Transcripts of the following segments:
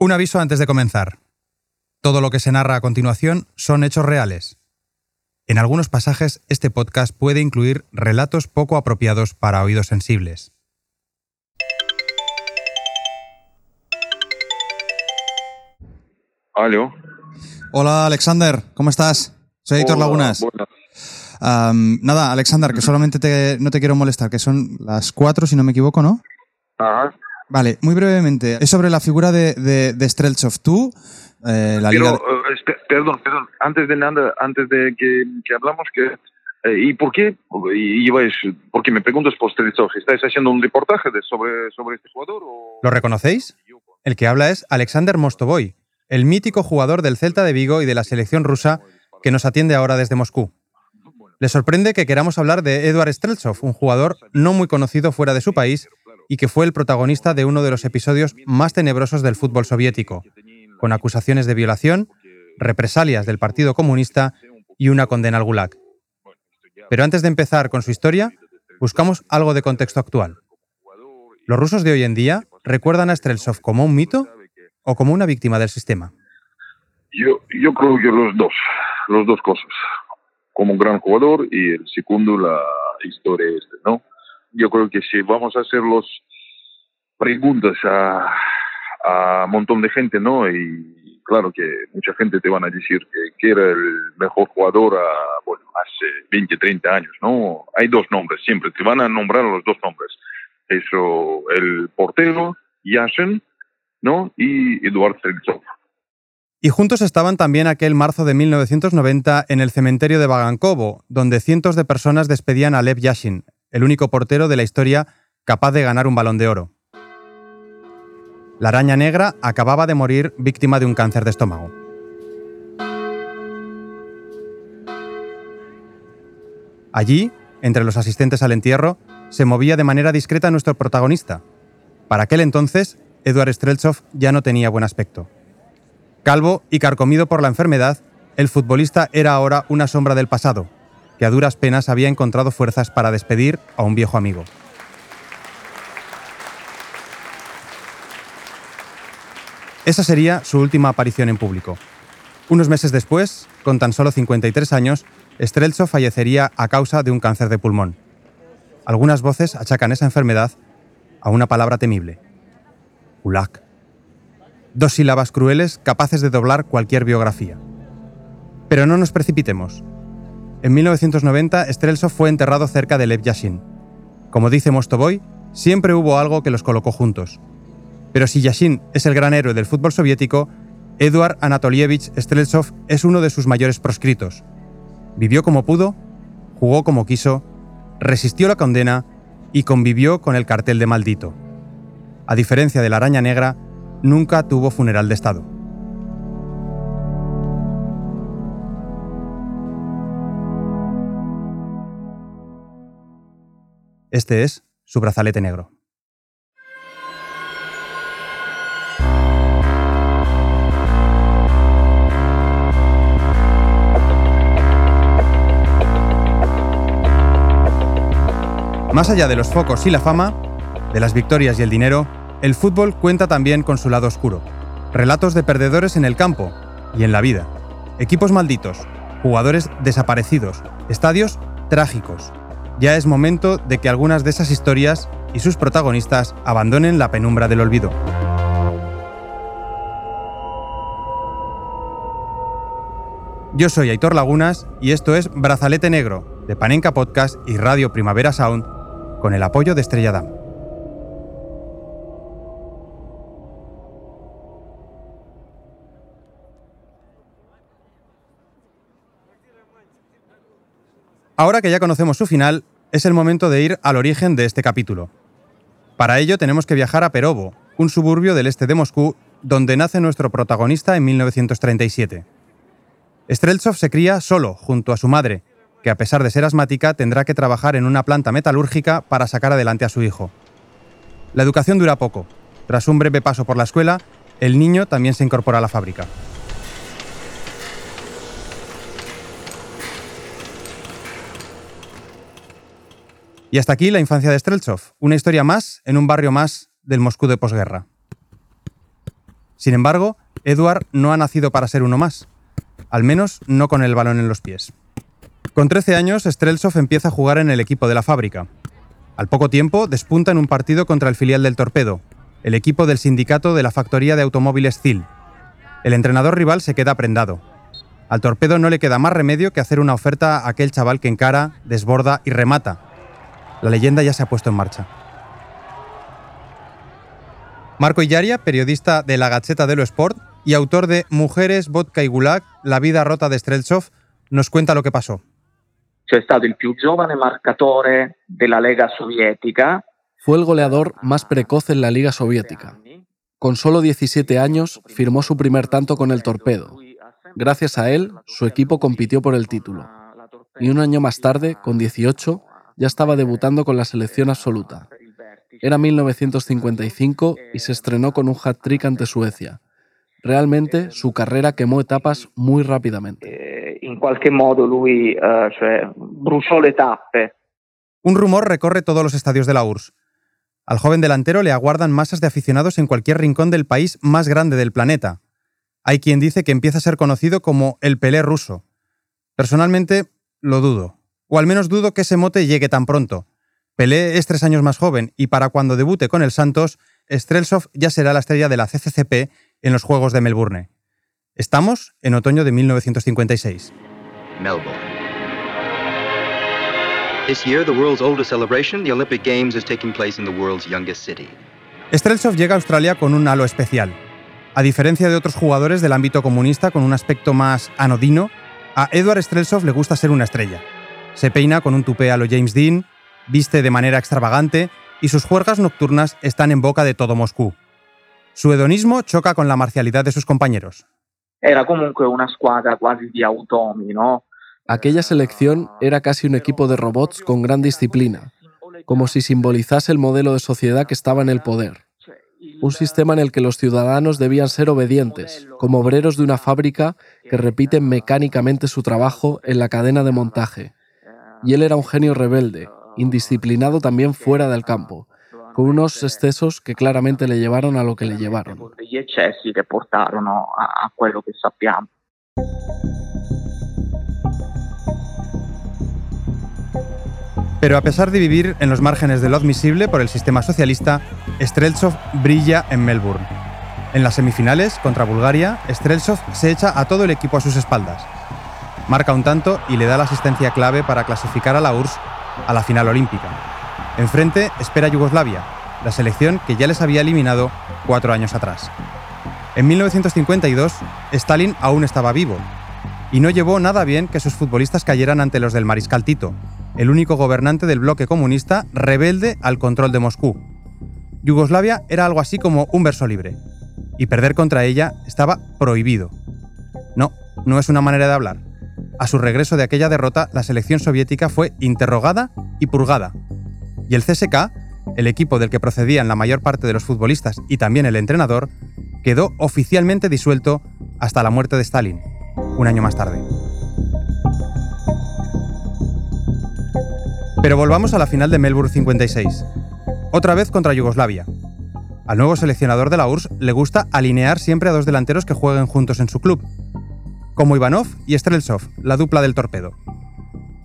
Un aviso antes de comenzar. Todo lo que se narra a continuación son hechos reales. En algunos pasajes este podcast puede incluir relatos poco apropiados para oídos sensibles. Aló. Hola Alexander, ¿cómo estás? Soy Héctor Hola, Lagunas. Am, nada, Alexander, que solamente te- no te quiero molestar, que son las cuatro, si no me equivoco, ¿no? Ajá. Vale, muy brevemente. Es sobre la figura de, de, de Streltsov. Tú, eh, la Pero, liga... eh, perdón, perdón. Antes de nada, antes de que, que hablamos, que, eh, ¿y por qué? Y, y vais, porque me preguntas por Streltsov, ¿estáis haciendo un reportaje de, sobre, sobre este jugador? O... ¿Lo reconocéis? El que habla es Alexander Mostovoy, el mítico jugador del Celta de Vigo y de la selección rusa que nos atiende ahora desde Moscú. Le sorprende que queramos hablar de Eduard Streltsov, un jugador no muy conocido fuera de su país y que fue el protagonista de uno de los episodios más tenebrosos del fútbol soviético, con acusaciones de violación, represalias del Partido Comunista y una condena al Gulag. Pero antes de empezar con su historia, buscamos algo de contexto actual. ¿Los rusos de hoy en día recuerdan a Streltsov como un mito o como una víctima del sistema? Yo, yo creo que los dos, los dos cosas. Como un gran jugador y el segundo, la historia este, ¿no? Yo creo que si vamos a hacer los preguntas a, a un montón de gente, ¿no? Y claro que mucha gente te van a decir que, era el mejor jugador a, bueno, hace 20, 30 años, ¿no? Hay dos nombres siempre, te van a nombrar los dos nombres. Eso, el portero, Yashin, ¿no? Y Eduard Streltsov. Y juntos estaban también aquel marzo de 1990 en el cementerio de Vagankovo, donde cientos de personas despedían a Lev Yashin, el único portero de la historia capaz de ganar un balón de oro. La araña negra acababa de morir víctima de un cáncer de estómago. Allí, entre los asistentes al entierro, se movía de manera discreta nuestro protagonista. Para aquel entonces, Eduard Streltsov ya no tenía buen aspecto. Calvo y carcomido por la enfermedad, el futbolista era ahora una sombra del pasado, que a duras penas había encontrado fuerzas para despedir a un viejo amigo. Esa sería su última aparición en público. Unos meses después, con tan solo 53 años, Streltsov fallecería a causa de un cáncer de pulmón. Algunas voces achacan esa enfermedad a una palabra temible. Gulag. Dos sílabas crueles capaces de doblar cualquier biografía. Pero no nos precipitemos. En 1990, Streltsov fue enterrado cerca de Lev Yashin. Como dice Mostovoy, siempre hubo algo que los colocó juntos. Pero si Yashin es el gran héroe del fútbol soviético, Eduard Anatolievich Streltsov es uno de sus mayores proscritos. Vivió como pudo, jugó como quiso, resistió la condena y convivió con el cartel de maldito. A diferencia de la araña negra, nunca tuvo funeral de Estado. Este es su brazalete negro. Más allá de los focos y la fama, de las victorias y el dinero, el fútbol cuenta también con su lado oscuro. Relatos de perdedores en el campo y en la vida. Equipos malditos, jugadores desaparecidos, estadios trágicos. Ya es momento de que algunas de esas historias y sus protagonistas abandonen la penumbra del olvido. Yo soy Aitor Lagunas y esto es Brazalete Negro, de Panenka Podcast y Radio Primavera Sound, con el apoyo de Estrella Damm. Ahora que ya conocemos su final, es el momento de ir al origen de este capítulo. Para ello tenemos que viajar a Perovo, un suburbio del este de Moscú, donde nace nuestro protagonista en 1937. Streltsov se cría solo, junto a su madre, que a pesar de ser asmática tendrá que trabajar en una planta metalúrgica para sacar adelante a su hijo. La educación dura poco. Tras un breve paso por la escuela, el niño también se incorpora a la fábrica. Y hasta aquí la infancia de Streltsov, una historia más en un barrio más del Moscú de posguerra. Sin embargo, Eduard no ha nacido para ser uno más, al menos no con el balón en los pies. Con 13 años, Streltsov empieza a jugar en el equipo de la fábrica. Al poco tiempo, despunta en un partido contra el filial del Torpedo, el equipo del sindicato de la factoría de automóviles CIL. El entrenador rival se queda prendado. Al Torpedo no le queda más remedio que hacer una oferta a aquel chaval que encara, desborda y remata. La leyenda ya se ha puesto en marcha. Marco Illaria, periodista de la Gacheta dello Sport y autor de Mujeres, Vodka y Gulag, La vida rota de Streltsov, nos cuenta lo que pasó. Fue el goleador más precoz en la Liga Soviética. Con solo 17 años firmó su primer tanto con el Torpedo. Gracias a él, su equipo compitió por el título. Y un año más tarde, con 18, ya estaba debutando con la selección absoluta. Era 1955 y se estrenó con un hat-trick ante Suecia. Realmente su carrera quemó etapas muy rápidamente. Eh, in qualche modo lui eh, le tappe. Un rumor recorre todos los estadios de la URSS. Al joven delantero le aguardan masas de aficionados en cualquier rincón del país más grande del planeta. Hay quien dice que empieza a ser conocido como el Pelé ruso. Personalmente, lo dudo. O al menos dudo que ese mote llegue tan pronto. Pelé es tres años más joven y para cuando debute con el Santos, Streltsov ya será la estrella de la CCCP en los Juegos de Melbourne. Estamos en otoño de 1956. Melbourne. This year, the world's oldest celebration, the Olympic Games, is taking place in the world's youngest city. Streltsov llega a Australia con un halo especial. A diferencia de otros jugadores del ámbito comunista con un aspecto más anodino, a Edward Streltsov le gusta ser una estrella. Se peina con un tupé a lo James Dean, viste de manera extravagante y sus juergas nocturnas están en boca de todo Moscú. Su hedonismo choca con la marcialidad de sus compañeros. Era comunque una squadra quasi di automi, no? Aquella selección era casi un equipo de robots con gran disciplina, como si simbolizase el modelo de sociedad que estaba en el poder. Un sistema en el que los ciudadanos debían ser obedientes, como obreros de una fábrica que repiten mecánicamente su trabajo en la cadena de montaje. Y él era un genio rebelde, indisciplinado también fuera del campo, con unos excesos que claramente le llevaron a lo que le llevaron. Pero a pesar de vivir en los márgenes de lo admisible por el sistema socialista, Streltsov brilla en Melbourne. En las semifinales, contra Bulgaria, Streltsov se echa a todo el equipo a sus espaldas. Marca un tanto y le da la asistencia clave para clasificar a la URSS a la final olímpica. Enfrente espera Yugoslavia, la selección que ya les había eliminado cuatro años atrás. En 1952, Stalin aún estaba vivo, y no llevó nada bien que sus futbolistas cayeran ante los del Mariscal Tito, el único gobernante del bloque comunista rebelde al control de Moscú. Yugoslavia era algo así como un verso libre, y perder contra ella estaba prohibido. No, no es una manera de hablar. A su regreso de aquella derrota, la selección soviética fue interrogada y purgada. Y el CSK, el equipo del que procedían la mayor parte de los futbolistas y también el entrenador, quedó oficialmente disuelto hasta la muerte de Stalin, un año más tarde. Pero volvamos a la final de Melbourne 56. Otra vez contra Yugoslavia. Al nuevo seleccionador de la URSS le gusta alinear siempre a dos delanteros que jueguen juntos en su club, como Ivanov y Streltsov, la dupla del torpedo.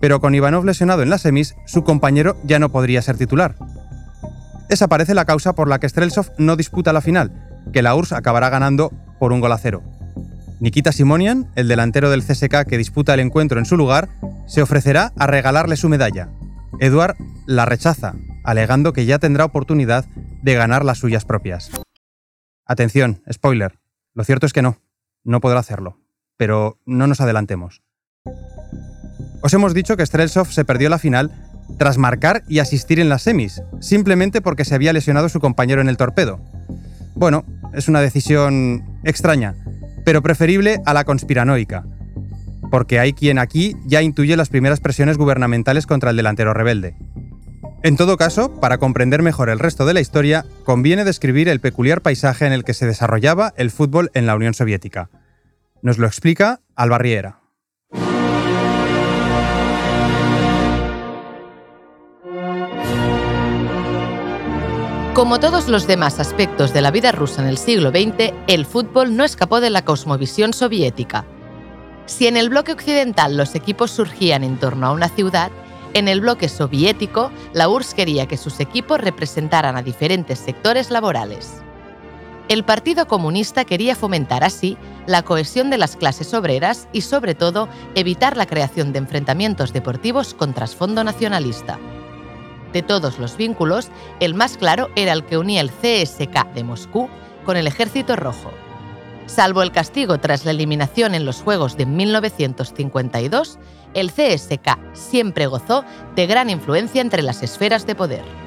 Pero con Ivanov lesionado en las semis, su compañero ya no podría ser titular. Esa parece la causa por la que Streltsov no disputa la final, que la URSS acabará ganando por un gol a cero. Nikita Simonian, el delantero del CSK que disputa el encuentro en su lugar, se ofrecerá a regalarle su medalla. Eduard la rechaza, alegando que ya tendrá oportunidad de ganar las suyas propias. Atención, spoiler. Lo cierto es que no, no podrá hacerlo. Pero no nos adelantemos. Os hemos dicho que Streltsov se perdió la final tras marcar y asistir en las semis, simplemente porque se había lesionado su compañero en el torpedo. Bueno, es una decisión extraña, pero preferible a la conspiranoica, porque hay quien aquí ya intuye las primeras presiones gubernamentales contra el delantero rebelde. En todo caso, para comprender mejor el resto de la historia, conviene describir el peculiar paisaje en el que se desarrollaba el fútbol en la Unión Soviética. Nos lo explica Alba Riera. Como todos los demás aspectos de la vida rusa en el siglo XX, el fútbol no escapó de la cosmovisión soviética. Si en el bloque occidental los equipos surgían en torno a una ciudad, en el bloque soviético la URSS quería que sus equipos representaran a diferentes sectores laborales. El Partido Comunista quería fomentar así la cohesión de las clases obreras y, sobre todo, evitar la creación de enfrentamientos deportivos con trasfondo nacionalista. De todos los vínculos, el más claro era el que unía el CSK de Moscú con el Ejército Rojo. Salvo el castigo tras la eliminación en los Juegos de 1952, el CSK siempre gozó de gran influencia entre las esferas de poder.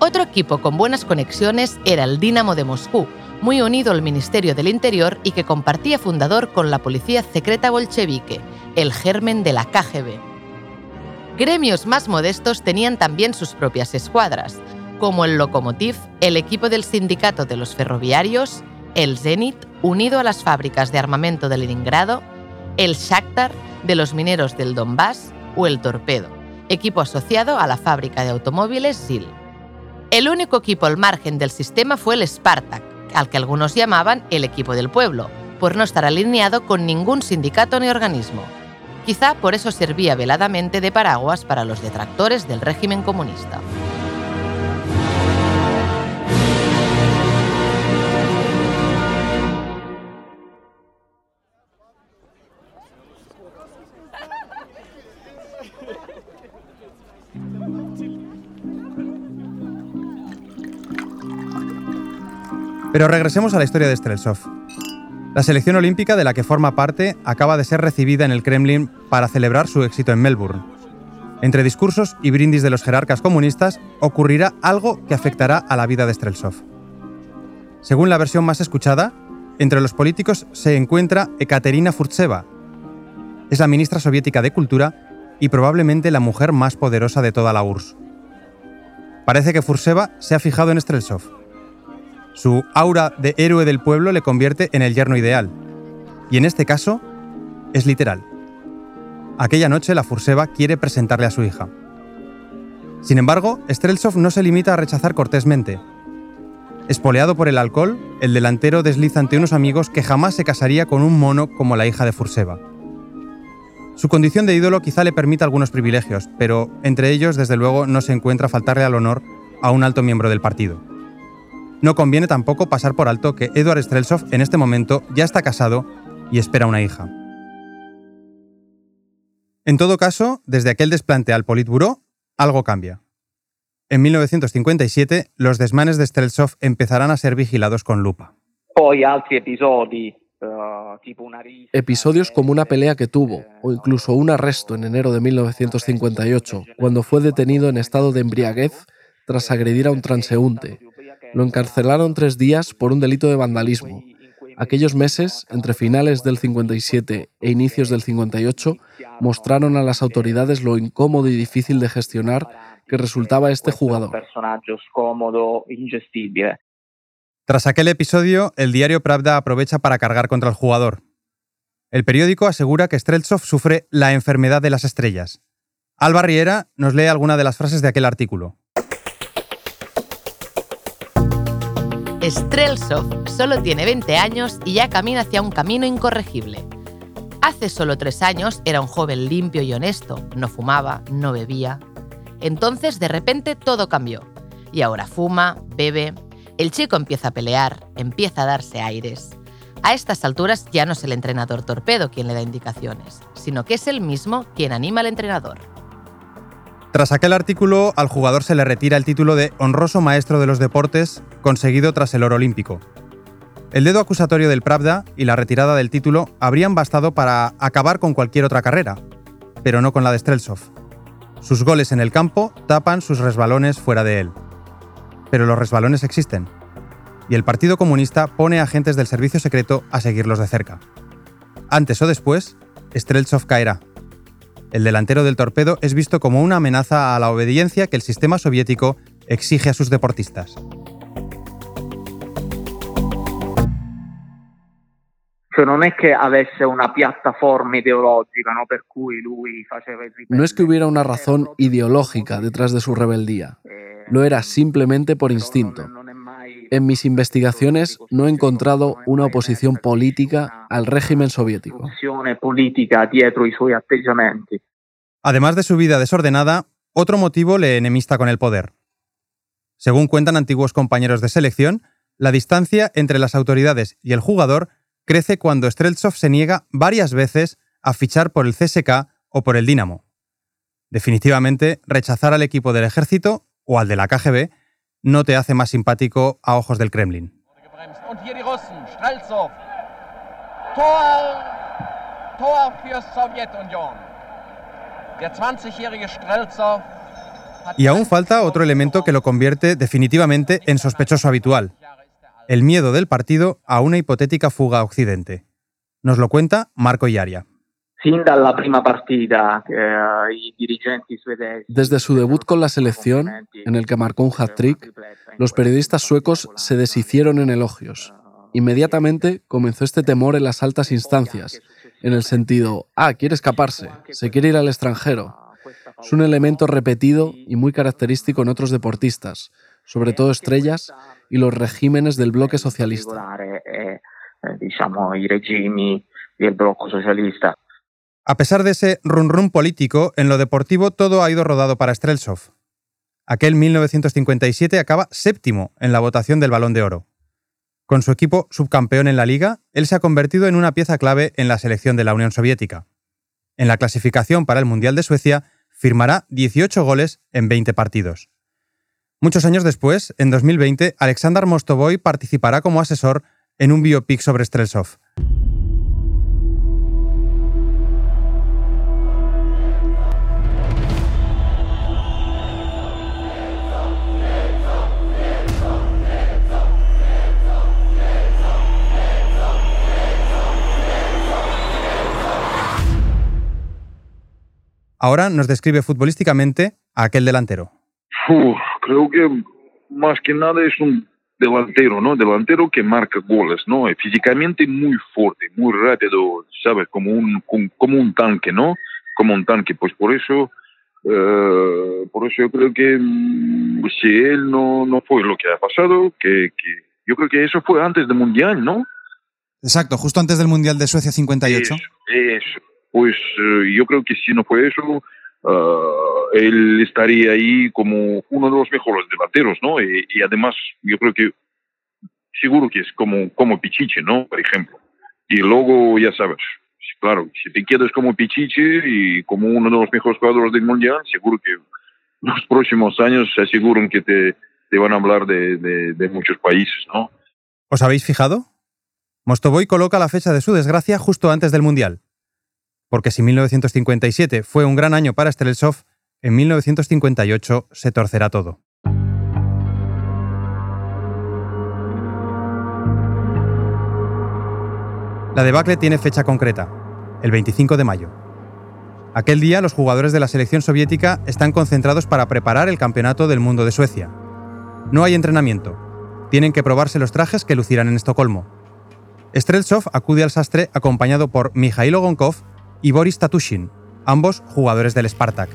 Otro equipo con buenas conexiones era el Dinamo de Moscú, muy unido al Ministerio del Interior y que compartía fundador con la policía secreta bolchevique, el germen de la KGB. Gremios más modestos tenían también sus propias escuadras, como el Lokomotiv, el equipo del sindicato de los ferroviarios, el Zenit, unido a las fábricas de armamento de Leningrado, el Shakhtar, de los mineros del Donbass, o el Torpedo, equipo asociado a la fábrica de automóviles SIL. El único equipo al margen del sistema fue el Spartak, al que algunos llamaban el equipo del pueblo, por no estar alineado con ningún sindicato ni organismo. Quizá por eso servía veladamente de paraguas para los detractores del régimen comunista. Pero regresemos a la historia de Streltsov. La selección olímpica de la que forma parte acaba de ser recibida en el Kremlin para celebrar su éxito en Melbourne. Entre discursos y brindis de los jerarcas comunistas ocurrirá algo que afectará a la vida de Streltsov. Según la versión más escuchada, entre los políticos se encuentra Ekaterina Furtseva. Es la ministra soviética de Cultura y probablemente la mujer más poderosa de toda la URSS. Parece que Furseva se ha fijado en Streltsov su aura de héroe del pueblo le convierte en el yerno ideal. Y en este caso, es literal. Aquella noche la Furseva quiere presentarle a su hija. Sin embargo, Streltsov no se limita a rechazar cortésmente. Espoleado por el alcohol, el delantero desliza ante unos amigos que jamás se casaría con un mono como la hija de Furseva. Su condición de ídolo quizá le permita algunos privilegios, pero entre ellos, desde luego, no se encuentra faltarle al honor a un alto miembro del partido. No conviene tampoco pasar por alto que Eduard Streltsov en este momento ya está casado y espera una hija. En todo caso, desde aquel desplante al Politburó, algo cambia. En 1957, los desmanes de Streltsov empezarán a ser vigilados con lupa. Eh, Episodios como una pelea que tuvo, o incluso un arresto en enero de 1958, cuando fue detenido en estado de embriaguez tras agredir a un transeúnte, lo encarcelaron tres días por un delito de vandalismo. Aquellos meses, entre finales del 57 e inicios del 58, mostraron a las autoridades lo incómodo y difícil de gestionar que resultaba este jugador. Tras aquel episodio, el diario Pravda aprovecha para cargar contra el jugador. El periódico asegura que Streltsov sufre la enfermedad de las estrellas. Alba Riera nos lee alguna de las frases de aquel artículo. Streltsov solo tiene 20 años y ya camina hacia un camino incorregible. Hace solo tres años era un joven limpio y honesto, no fumaba, no bebía. Entonces de repente todo cambió. Y ahora fuma, bebe. El chico empieza a pelear, empieza a darse aires. A estas alturas ya no es el entrenador torpedo quien le da indicaciones, sino que es él mismo quien anima al entrenador. Tras aquel artículo, al jugador se le retira el título de honroso maestro de los deportes conseguido tras el oro olímpico. El dedo acusatorio del Pravda y la retirada del título habrían bastado para acabar con cualquier otra carrera, pero no con la de Streltsov. Sus goles en el campo tapan sus resbalones fuera de él. Pero los resbalones existen, y el Partido Comunista pone agentes del servicio secreto a seguirlos de cerca. Antes o después, Streltsov caerá, el delantero del torpedo es visto como una amenaza a la obediencia que el sistema soviético exige a sus deportistas. No es que hubiera una razón ideológica detrás de su rebeldía. lo era simplemente por instinto. En mis investigaciones no he encontrado una oposición política al régimen soviético. Además de su vida desordenada, otro motivo le enemista con el poder. Según cuentan antiguos compañeros de selección, la distancia entre las autoridades y el jugador crece cuando Streltsov se niega varias veces a fichar por el CSK o por el Dinamo. Definitivamente, rechazar al equipo del ejército o al de la KGB no te hace más simpático a ojos del Kremlin. Y aún falta otro elemento que lo convierte definitivamente en sospechoso habitual, el miedo del partido a una hipotética fuga a Occidente. Nos lo cuenta Marco Iaria. Desde su debut con la selección, en el que marcó un hat-trick, los periodistas suecos se deshicieron en elogios. Inmediatamente comenzó este temor en las altas instancias, en el sentido, ah, quiere escaparse, se quiere ir al extranjero. Es un elemento repetido y muy característico en otros deportistas, sobre todo estrellas y los regímenes del bloque socialista. A pesar de ese run run político, en lo deportivo todo ha ido rodado para Streltsov. Aquel 1957 acaba séptimo en la votación del Balón de Oro. Con su equipo subcampeón en la liga, él se ha convertido en una pieza clave en la selección de la Unión Soviética. En la clasificación para el Mundial de Suecia, firmará 18 goles en 20 partidos. Muchos años después, en 2020, Alexander Mostovoy participará como asesor en un biopic sobre Streltsov. Ahora nos describe futbolísticamente a aquel delantero. creo que más que nada es un delantero, ¿no? Delantero que marca goles, ¿no? Físicamente muy fuerte, muy rápido, ¿sabes? Como un, como un tanque, ¿no? Como un tanque. Pues por eso, eh, por eso yo creo que mm, si él no, no fue lo que ha pasado, que, que yo creo que eso fue antes del Mundial, ¿no? Exacto, justo antes del Mundial de Suecia 58. Eso, pues eh, yo creo que si no fue eso, uh, él estaría ahí como uno de los mejores delanteros, ¿no? Y, y, además, yo creo que seguro que es como, como Pichiche, ¿no? Por ejemplo. Y luego, ya sabes, claro, si te quedas como Pichiche y como uno de los mejores jugadores del Mundial, seguro que los próximos años se aseguran que te, te van a hablar de, de, de muchos países, ¿no? ¿Os habéis fijado? Mostovoy coloca la fecha de su desgracia justo antes del Mundial porque si 1957 fue un gran año para Streltsov, en 1958 se torcerá todo. La debacle tiene fecha concreta, el 25 de mayo. Aquel día los jugadores de la selección soviética están concentrados para preparar el Campeonato del Mundo de Suecia. No hay entrenamiento. Tienen que probarse los trajes que lucirán en Estocolmo. Streltsov acude al sastre acompañado por Mikhailo Gonkov y Boris Tatushin, ambos jugadores del Spartak.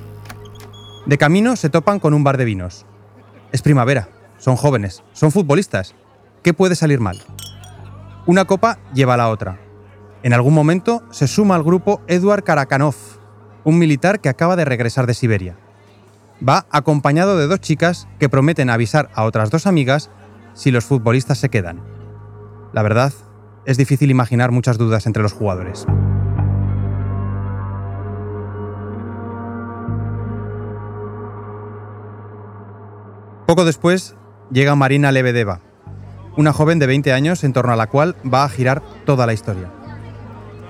De camino se topan con un bar de vinos. Es primavera, son jóvenes, son futbolistas. ¿Qué puede salir mal? Una copa lleva a la otra. En algún momento se suma al grupo Eduard Karakanov, un militar que acaba de regresar de Siberia. Va acompañado de dos chicas que prometen avisar a otras dos amigas si los futbolistas se quedan. La verdad, es difícil imaginar muchas dudas entre los jugadores. Poco después llega Marina Lebedeva, una joven de 20 años en torno a la cual va a girar toda la historia.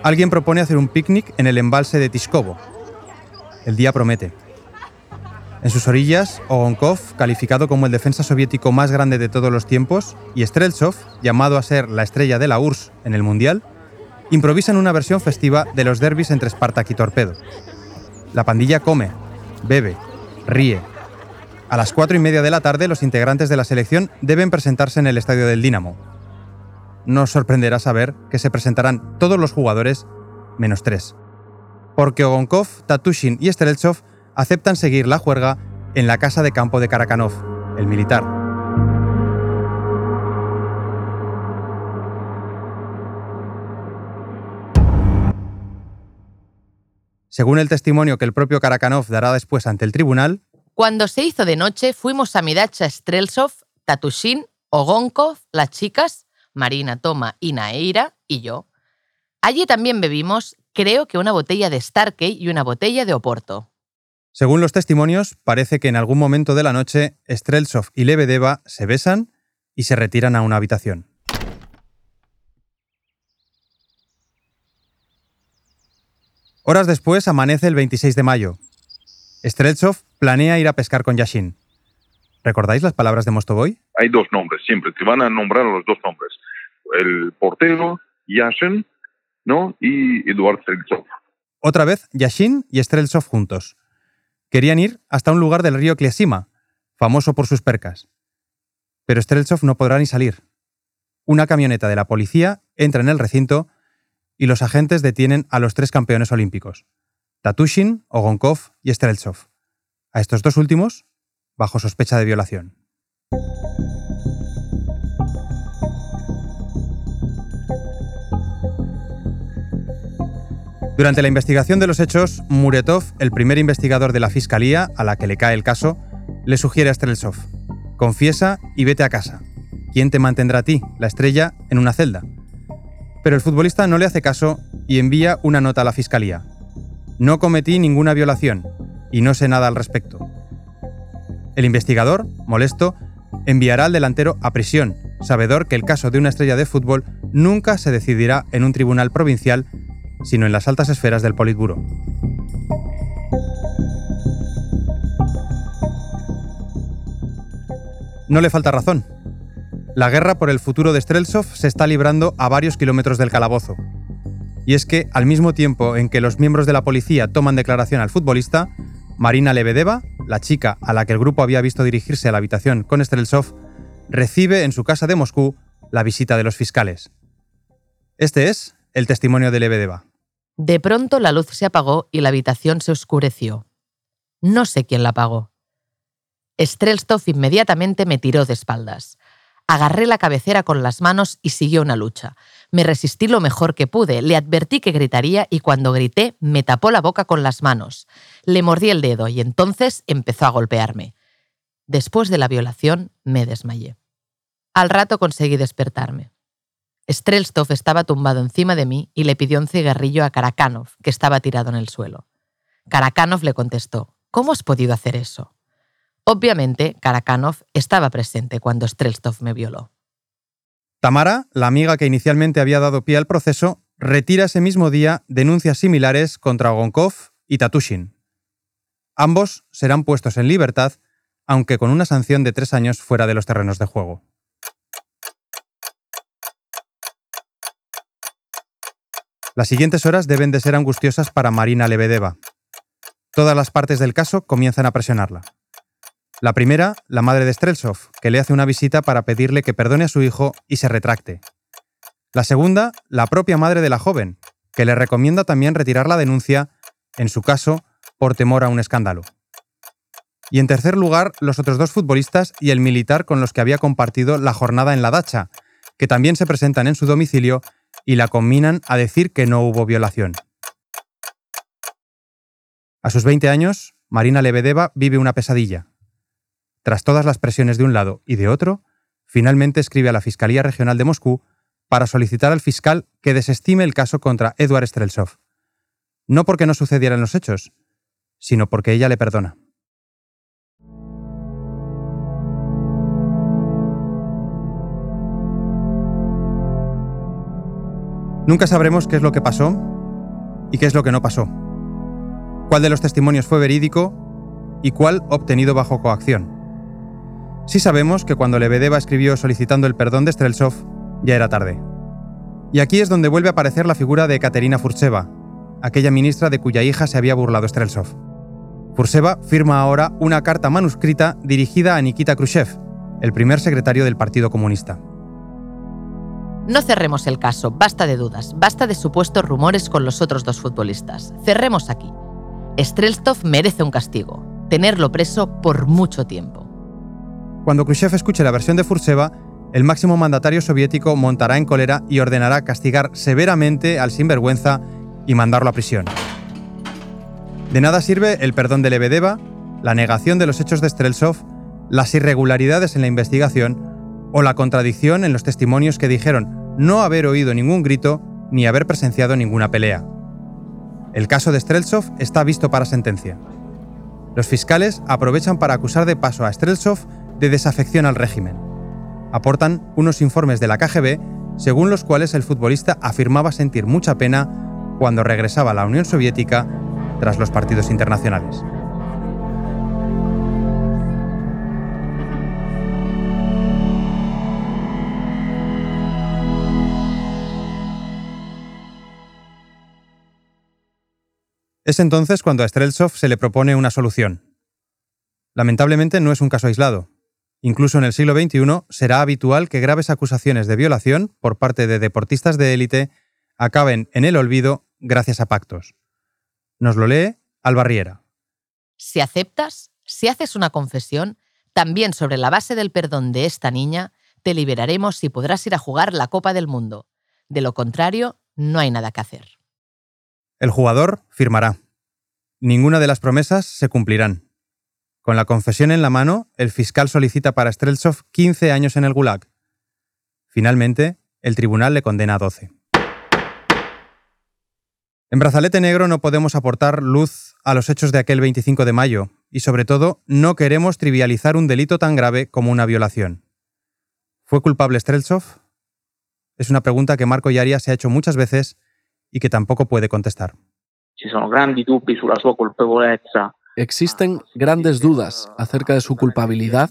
Alguien propone hacer un picnic en el embalse de Tishkovo. El día promete. En sus orillas, Ogonkov, calificado como el defensa soviético más grande de todos los tiempos, y Streltsov, llamado a ser la estrella de la URSS en el Mundial, improvisan una versión festiva de los derbis entre Spartak y Torpedo. La pandilla come, bebe, ríe, a las cuatro y media de la tarde, los integrantes de la selección deben presentarse en el estadio del Dinamo. No os sorprenderá saber que se presentarán todos los jugadores menos tres. Porque Ogonkov, Tatushin y Streltsov aceptan seguir la juerga en la casa de campo de Karakanov, el militar. Según el testimonio que el propio Karakanov dará después ante el tribunal, Cuando se hizo de noche, fuimos a Midacha Strelsov, Tatushin, Ogonkov, las chicas, Marina, Toma y Naeira y yo. Allí también bebimos, creo que una botella de Starkey y una botella de Oporto. según los testimonios, parece que en algún momento de la noche Streltsov y Lebedeva se besan y se retiran a una habitación. Horas después amanece el 26 de mayo. Streltsov planea ir a pescar con Yashin. ¿Recordáis las palabras de Mostovoy? Hay dos nombres, siempre te van a nombrar los dos nombres. El portero, Yashin, ¿no? Y Eduard Streltsov. Otra vez, Yashin y Streltsov juntos. Querían ir hasta un lugar del río Kliasima, famoso por sus percas. Pero Streltsov no podrá ni salir. Una camioneta de la policía entra en el recinto y los agentes detienen a los tres campeones olímpicos, Tatushin, Ogonkov y Streltsov. A estos dos últimos, bajo sospecha de violación. Durante la investigación de los hechos, Muretov, el primer investigador de la fiscalía a la que le cae el caso, le sugiere a Streltsov: Confiesa y vete a casa. ¿Quién te mantendrá a ti, la estrella, en una celda? Pero el futbolista no le hace caso y envía una nota a la fiscalía. No cometí ninguna violación y no sé nada al respecto. El investigador, molesto, enviará al delantero a prisión, sabedor que el caso de una estrella de fútbol nunca se decidirá en un tribunal provincial, sino en las altas esferas del Politburo. No le falta razón. La guerra por el futuro de Streltsov se está librando a varios kilómetros del calabozo. Y es que, al mismo tiempo en que los miembros de la policía toman declaración al futbolista, Marina Lebedeva, la chica a la que el grupo había visto dirigirse a la habitación con Streltsov, recibe en su casa de Moscú la visita de los fiscales. Este es el testimonio de Lebedeva. De pronto la luz se apagó y la habitación se oscureció. No sé quién la apagó. Strelstov inmediatamente me tiró de espaldas. Agarré la cabecera con las manos y siguió una lucha. Me resistí lo mejor que pude, le advertí que gritaría y cuando grité me tapó la boca con las manos. Le mordí el dedo y entonces empezó a golpearme. Después de la violación me desmayé. Al rato conseguí despertarme. Strelstov estaba tumbado encima de mí y le pidió un cigarrillo a Karakanov, que estaba tirado en el suelo. Karakanov le contestó, ¿Cómo has podido hacer eso? Obviamente, Karakanov estaba presente cuando Strelstov me violó. Tamara, la amiga que inicialmente había dado pie al proceso, retira ese mismo día denuncias similares contra Ogonkov y Tatushin. Ambos serán puestos en libertad, aunque con una sanción de tres años fuera de los terrenos de juego. Las siguientes horas deben de ser angustiosas para Marina Lebedeva. Todas las partes del caso comienzan a presionarla. La primera, la madre de Streltsov, que le hace una visita para pedirle que perdone a su hijo y se retracte. La segunda, la propia madre de la joven, que le recomienda también retirar la denuncia, en su caso, por temor a un escándalo. Y en tercer lugar, los otros dos futbolistas y el militar con los que había compartido la jornada en la dacha, que también se presentan en su domicilio y la combinan a decir que no hubo violación. A sus 20 años, Marina Lebedeva vive una pesadilla. Tras todas las presiones de un lado y de otro, finalmente escribe a la Fiscalía Regional de Moscú para solicitar al fiscal que desestime el caso contra Eduard Streltsov. No porque no sucedieran los hechos, sino porque ella le perdona. Nunca sabremos qué es lo que pasó y qué es lo que no pasó. Cuál de los testimonios fue verídico y cuál obtenido bajo coacción. Sí sabemos que cuando Lebedeva escribió solicitando el perdón de Streltsov, ya era tarde. Y aquí es donde vuelve a aparecer la figura de Katerina Furseva, aquella ministra de cuya hija se había burlado Streltsov. Furseva firma ahora una carta manuscrita dirigida a Nikita Khrushchev, el primer secretario del Partido Comunista. No cerremos el caso, basta de dudas, basta de supuestos rumores con los otros dos futbolistas. Cerremos aquí. Strelstov merece un castigo, tenerlo preso por mucho tiempo. Cuando Khrushchev escuche la versión de Furseva, el máximo mandatario soviético montará en cólera y ordenará castigar severamente al sinvergüenza y mandarlo a prisión. De nada sirve el perdón de Lebedeva, la negación de los hechos de Streltsov, las irregularidades en la investigación o la contradicción en los testimonios que dijeron no haber oído ningún grito ni haber presenciado ninguna pelea. El caso de Streltsov está visto para sentencia. Los fiscales aprovechan para acusar de paso a Streltsov de desafección al régimen. Aportan unos informes de la KGB según los cuales el futbolista afirmaba sentir mucha pena cuando regresaba a la Unión Soviética tras los partidos internacionales. Es entonces cuando a Streltsov se le propone una solución. Lamentablemente no es un caso aislado. Incluso en el siglo XXI será habitual que graves acusaciones de violación por parte de deportistas de élite acaben en el olvido gracias a pactos. Nos lo lee Albarriera. Si aceptas, si haces una confesión, también sobre la base del perdón de esta niña, te liberaremos y podrás ir a jugar la Copa del Mundo. De lo contrario, no hay nada que hacer. El jugador firmará. Ninguna de las promesas se cumplirán. Con la confesión en la mano, el fiscal solicita para Streltsov 15 años en el Gulag. Finalmente, el tribunal le condena a 12. En Brazalete Negro no podemos aportar luz a los hechos de aquel 25 de mayo y sobre todo no queremos trivializar un delito tan grave como una violación. ¿Fue culpable Streltsov? Es una pregunta que Marco Yaria se ha hecho muchas veces y que tampoco puede contestar. Existen grandes dudas acerca de su culpabilidad,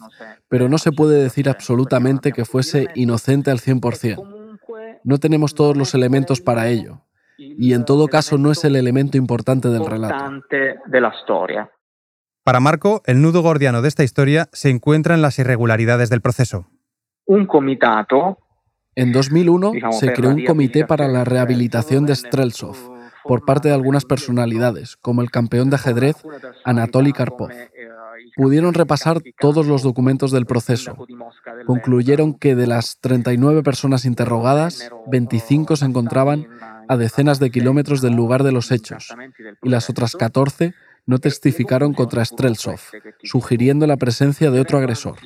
pero no se puede decir absolutamente que fuese inocente al 100%. No tenemos todos los elementos para ello, y en todo caso no es el elemento importante del relato. Para Marco, el nudo gordiano de esta historia se encuentra en las irregularidades del proceso. Un comitato en 2001 se creó un comité para la rehabilitación de Streltsov por parte de algunas personalidades, como el campeón de ajedrez Anatoly Karpov. Pudieron repasar todos los documentos del proceso. Concluyeron que de las 39 personas interrogadas, 25 se encontraban a decenas de kilómetros del lugar de los hechos y las otras 14 no testificaron contra Streltsov, sugiriendo la presencia de otro agresor.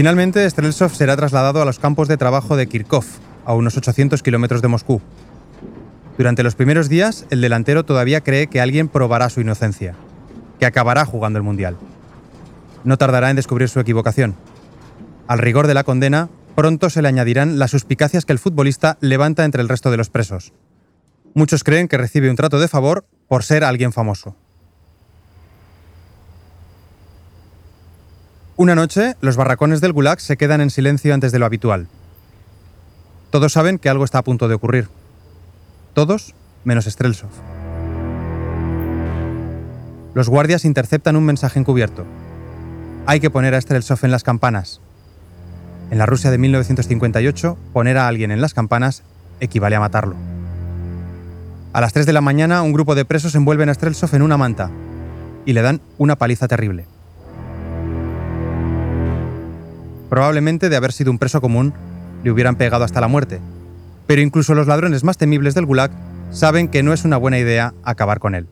Finalmente, Streltsov será trasladado a los campos de trabajo de Kirkov, a unos 800 kilómetros de Moscú. Durante los primeros días, el delantero todavía cree que alguien probará su inocencia, que acabará jugando el Mundial. No tardará en descubrir su equivocación. Al rigor de la condena, pronto se le añadirán las suspicacias que el futbolista levanta entre el resto de los presos. Muchos creen que recibe un trato de favor por ser alguien famoso. Una noche, los barracones del Gulag se quedan en silencio antes de lo habitual. Todos saben que algo está a punto de ocurrir. Todos menos Strelsov. Los guardias interceptan un mensaje encubierto. Hay que poner a Strelsov en las campanas. En la Rusia de 1958, poner a alguien en las campanas equivale a matarlo. A las 3 de la mañana, un grupo de presos envuelven a Streltsov en una manta y le dan una paliza terrible. Probablemente de haber sido un preso común, le hubieran pegado hasta la muerte, pero incluso los ladrones más temibles del Gulag saben que no es una buena idea acabar con él.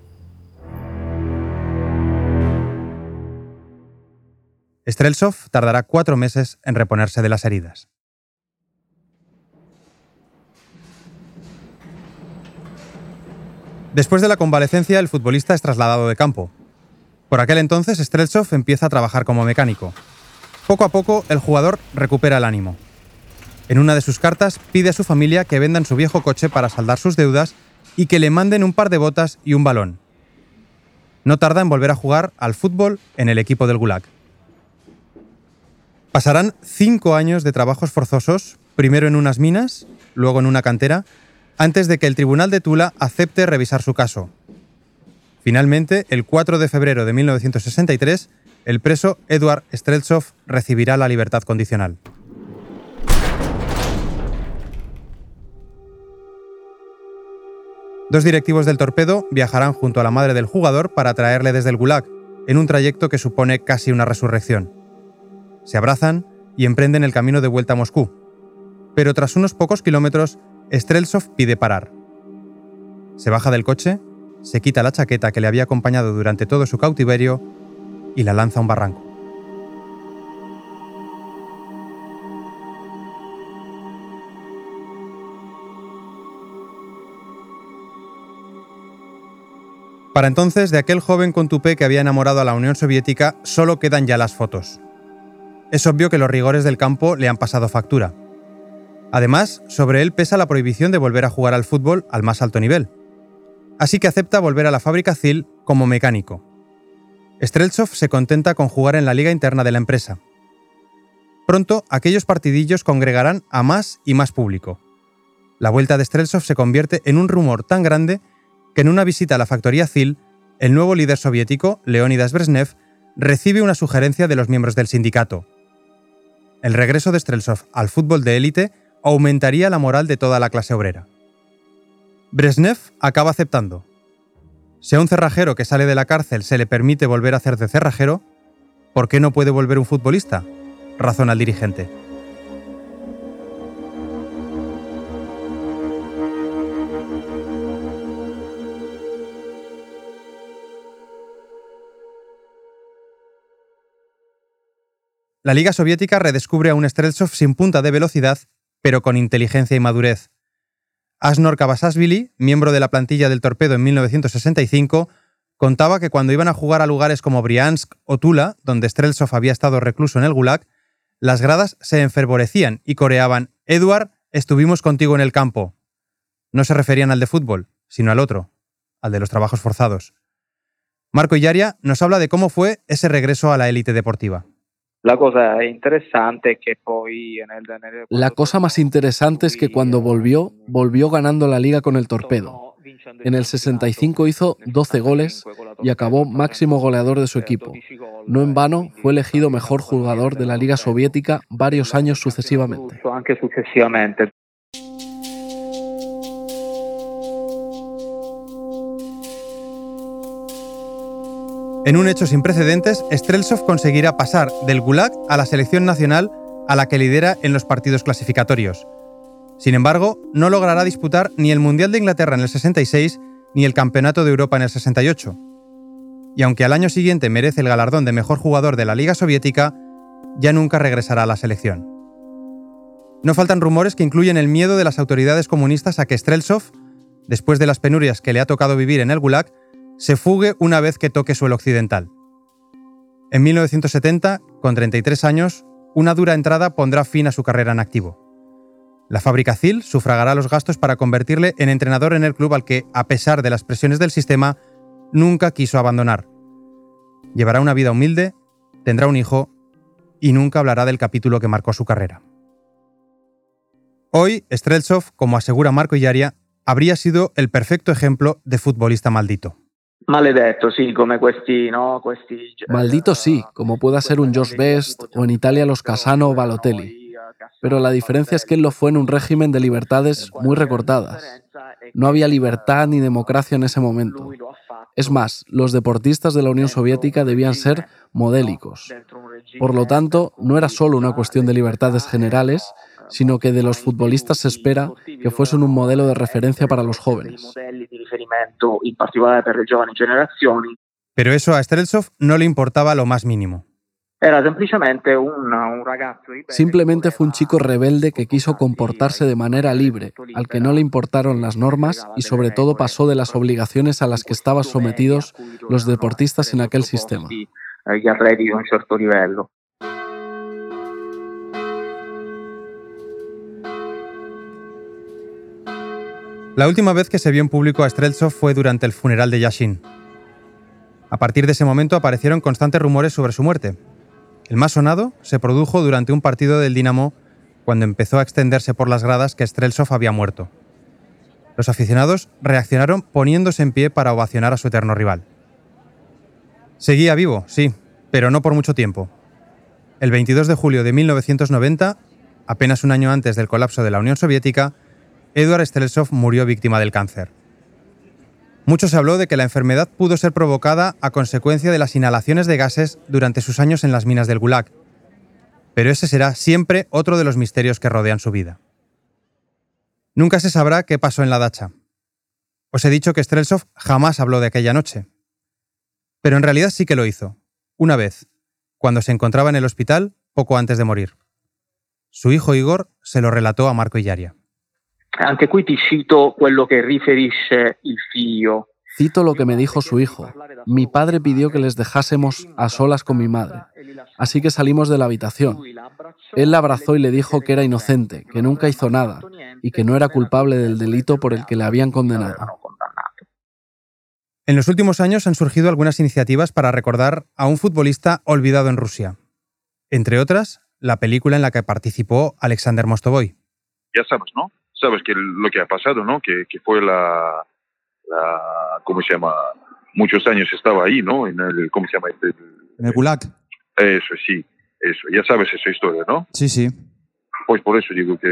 Streltsov tardará cuatro meses en reponerse de las heridas. Después de la convalecencia, el futbolista es trasladado de campo. Por aquel entonces, Streltsov empieza a trabajar como mecánico. Poco a poco, el jugador recupera el ánimo. En una de sus cartas pide a su familia que vendan su viejo coche para saldar sus deudas y que le manden un par de botas y un balón. No tarda en volver a jugar al fútbol en el equipo del Gulag. Pasarán cinco años de trabajos forzosos, primero en unas minas, luego en una cantera, antes de que el Tribunal de Tula acepte revisar su caso. Finalmente, el 4 de febrero de 1963, el preso Edward Streltsov recibirá la libertad condicional. Dos directivos del Torpedo viajarán junto a la madre del jugador para traerle desde el Gulag, en un trayecto que supone casi una resurrección. Se abrazan y emprenden el camino de vuelta a Moscú. Pero tras unos pocos kilómetros, Streltsov pide parar. Se baja del coche, se quita la chaqueta que le había acompañado durante todo su cautiverio y la lanza a un barranco. Para entonces, de aquel joven con tupé que había enamorado a la Unión Soviética, solo quedan ya las fotos. Es obvio que los rigores del campo le han pasado factura. Además, sobre él pesa la prohibición de volver a jugar al fútbol al más alto nivel. Así que acepta volver a la fábrica CIL como mecánico. Streltsov se contenta con jugar en la liga interna de la empresa. Pronto, aquellos partidillos congregarán a más y más público. La vuelta de Streltsov se convierte en un rumor tan grande que en una visita a la factoría CIL, el nuevo líder soviético, Leonidas Brezhnev, recibe una sugerencia de los miembros del sindicato. El regreso de Streltsov al fútbol de élite aumentaría la moral de toda la clase obrera. Brezhnev acaba aceptando. Si a un cerrajero que sale de la cárcel se le permite volver a hacer de cerrajero, ¿por qué no puede volver un futbolista? Razona el dirigente. La Liga Soviética redescubre a un Streltsov sin punta de velocidad, pero con inteligencia y madurez. Asnor Kabasashvili, miembro de la plantilla del Torpedo en 1965, contaba que cuando iban a jugar a lugares como Briansk o Tula, donde Streltsov había estado recluso en el Gulag, las gradas se enfervorecían y coreaban Eduard, estuvimos contigo en el campo. No se referían al de fútbol, sino al otro, al de los trabajos forzados. Marco Illaria nos habla de cómo fue ese regreso a la élite deportiva. La cosa interesante que La cosa más interesante es que cuando volvió, volvió ganando la liga con el torpedo. En el 65 hizo 12 goles y acabó máximo goleador de su equipo. No en vano, fue elegido mejor jugador de la Liga Soviética varios años sucesivamente. En un hecho sin precedentes, Streltsov conseguirá pasar del Gulag a la selección nacional a la que lidera en los partidos clasificatorios. Sin embargo, no logrará disputar ni el Mundial de Inglaterra en el 66 ni el Campeonato de Europa en el 68. Y aunque al año siguiente merece el galardón de mejor jugador de la Liga Soviética, ya nunca regresará a la selección. No faltan rumores que incluyen el miedo de las autoridades comunistas a que Streltsov, después de las penurias que le ha tocado vivir en el Gulag, se fugue una vez que toque suelo occidental. En 1970, con 33 años, una dura entrada pondrá fin a su carrera en activo. La fábrica CIL sufragará los gastos para convertirle en entrenador en el club al que, a pesar de las presiones del sistema, nunca quiso abandonar. Llevará una vida humilde, tendrá un hijo y nunca hablará del capítulo que marcó su carrera. Hoy, Streltsov, como asegura Marco Illaria, habría sido el perfecto ejemplo de futbolista maldito. Maledetto, sí, como questi, ¿no? Maldito sí, como pueda ser un Josh Best o en Italia los Casano o Balotelli. Pero la diferencia es que él lo fue en un régimen de libertades muy recortadas. No había libertad ni democracia en ese momento. Es más, los deportistas de la Unión Soviética debían ser modélicos. Por lo tanto, no era solo una cuestión de libertades generales, sino que de los futbolistas se espera que fuesen un modelo de referencia para los jóvenes. Pero eso a Streltsov no le importaba lo más mínimo. Simplemente fue un chico rebelde que quiso comportarse de manera libre, al que no le importaron las normas y sobre todo pasó de las obligaciones a las que estaban sometidos los deportistas en aquel sistema. La última vez que se vio en público a Streltsov fue durante el funeral de Yashin. A partir de ese momento aparecieron constantes rumores sobre su muerte. El más sonado se produjo durante un partido del Dinamo cuando empezó a extenderse por las gradas que Streltsov había muerto. Los aficionados reaccionaron poniéndose en pie para ovacionar a su eterno rival. Seguía vivo, sí, pero no por mucho tiempo. El 22 de julio de 1990, apenas un año antes del colapso de la Unión Soviética, Eduard Streltsov murió víctima del cáncer. Mucho se habló de que la enfermedad pudo ser provocada a consecuencia de las inhalaciones de gases durante sus años en las minas del Gulag. Pero ese será siempre otro de los misterios que rodean su vida. Nunca se sabrá qué pasó en la dacha. Os he dicho que Streltsov jamás habló de aquella noche. Pero en realidad sí que lo hizo, una vez, cuando se encontraba en el hospital poco antes de morir. Su hijo Igor se lo relató a Marco Illaria. Anche qui ti cito quello che riferisce il figlio. Cito lo que me dijo su hijo. Mi padre pidió que les dejásemos a solas con mi madre. Así que salimos de la habitación. Él la abrazó y le dijo que era inocente, que nunca hizo nada y que no era culpable del delito por el que le habían condenado. En los últimos años han surgido algunas iniciativas para recordar a un futbolista olvidado en Rusia. Entre otras, la película en la que participó Alexander Mostovoy. Ya sabes, ¿no? Sabes que lo que ha pasado, ¿no? Que, que fue la, la, ¿cómo se llama? Muchos años estaba ahí, ¿no? En el, ¿cómo se llama? Este, En el Gulag. Eso, sí, eso. Ya sabes esa historia, ¿no? Sí, sí. Pues por eso digo que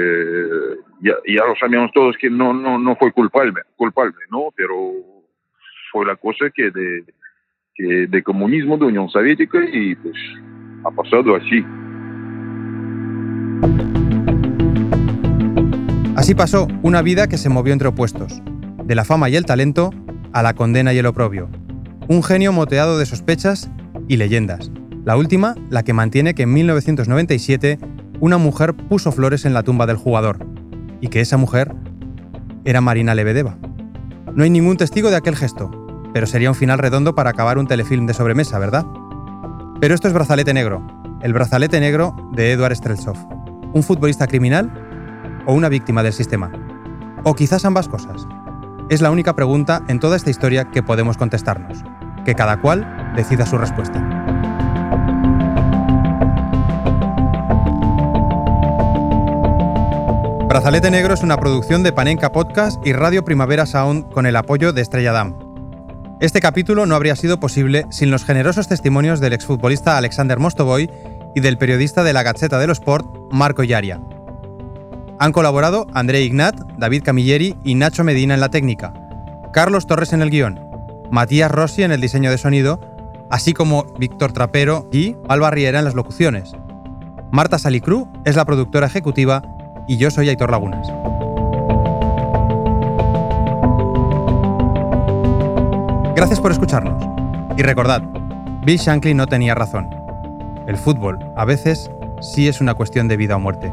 ya, ya lo sabíamos todos que no, no, no fue culpable, culpable, ¿no? Pero fue la cosa que de, que de comunismo, de Unión Soviética y pues ha pasado así. Así pasó una vida que se movió entre opuestos, de la fama y el talento a la condena y el oprobio. Un genio moteado de sospechas y leyendas. La última, la que mantiene que en 1997 una mujer puso flores en la tumba del jugador, y que esa mujer era Marina Lebedeva. No hay ningún testigo de aquel gesto, pero sería un final redondo para acabar un telefilm de sobremesa, ¿verdad? Pero esto es Brazalete Negro, el brazalete negro de Eduard Streltsov. ¿Un futbolista criminal o una víctima del sistema? O quizás ambas cosas. Es la única pregunta en toda esta historia que podemos contestarnos. Que cada cual decida su respuesta. Brazalete Negro es una producción de Panenka Podcast y Radio Primavera Sound con el apoyo de Estrella Damm. Este capítulo no habría sido posible sin los generosos testimonios del exfutbolista Alexander Mostovoy y del periodista de la Gaceta de los Sport, Marco Yaria. Han colaborado André Ignat, David Camilleri y Nacho Medina en la técnica, Carlos Torres en el guion, Matías Rossi en el diseño de sonido, así como Víctor Trapero y Alba Riera en las locuciones. Marta Salicru es la productora ejecutiva y yo soy Aitor Lagunas. Gracias por escucharnos. Y recordad, Bill Shankly no tenía razón. El fútbol, a veces, sí es una cuestión de vida o muerte.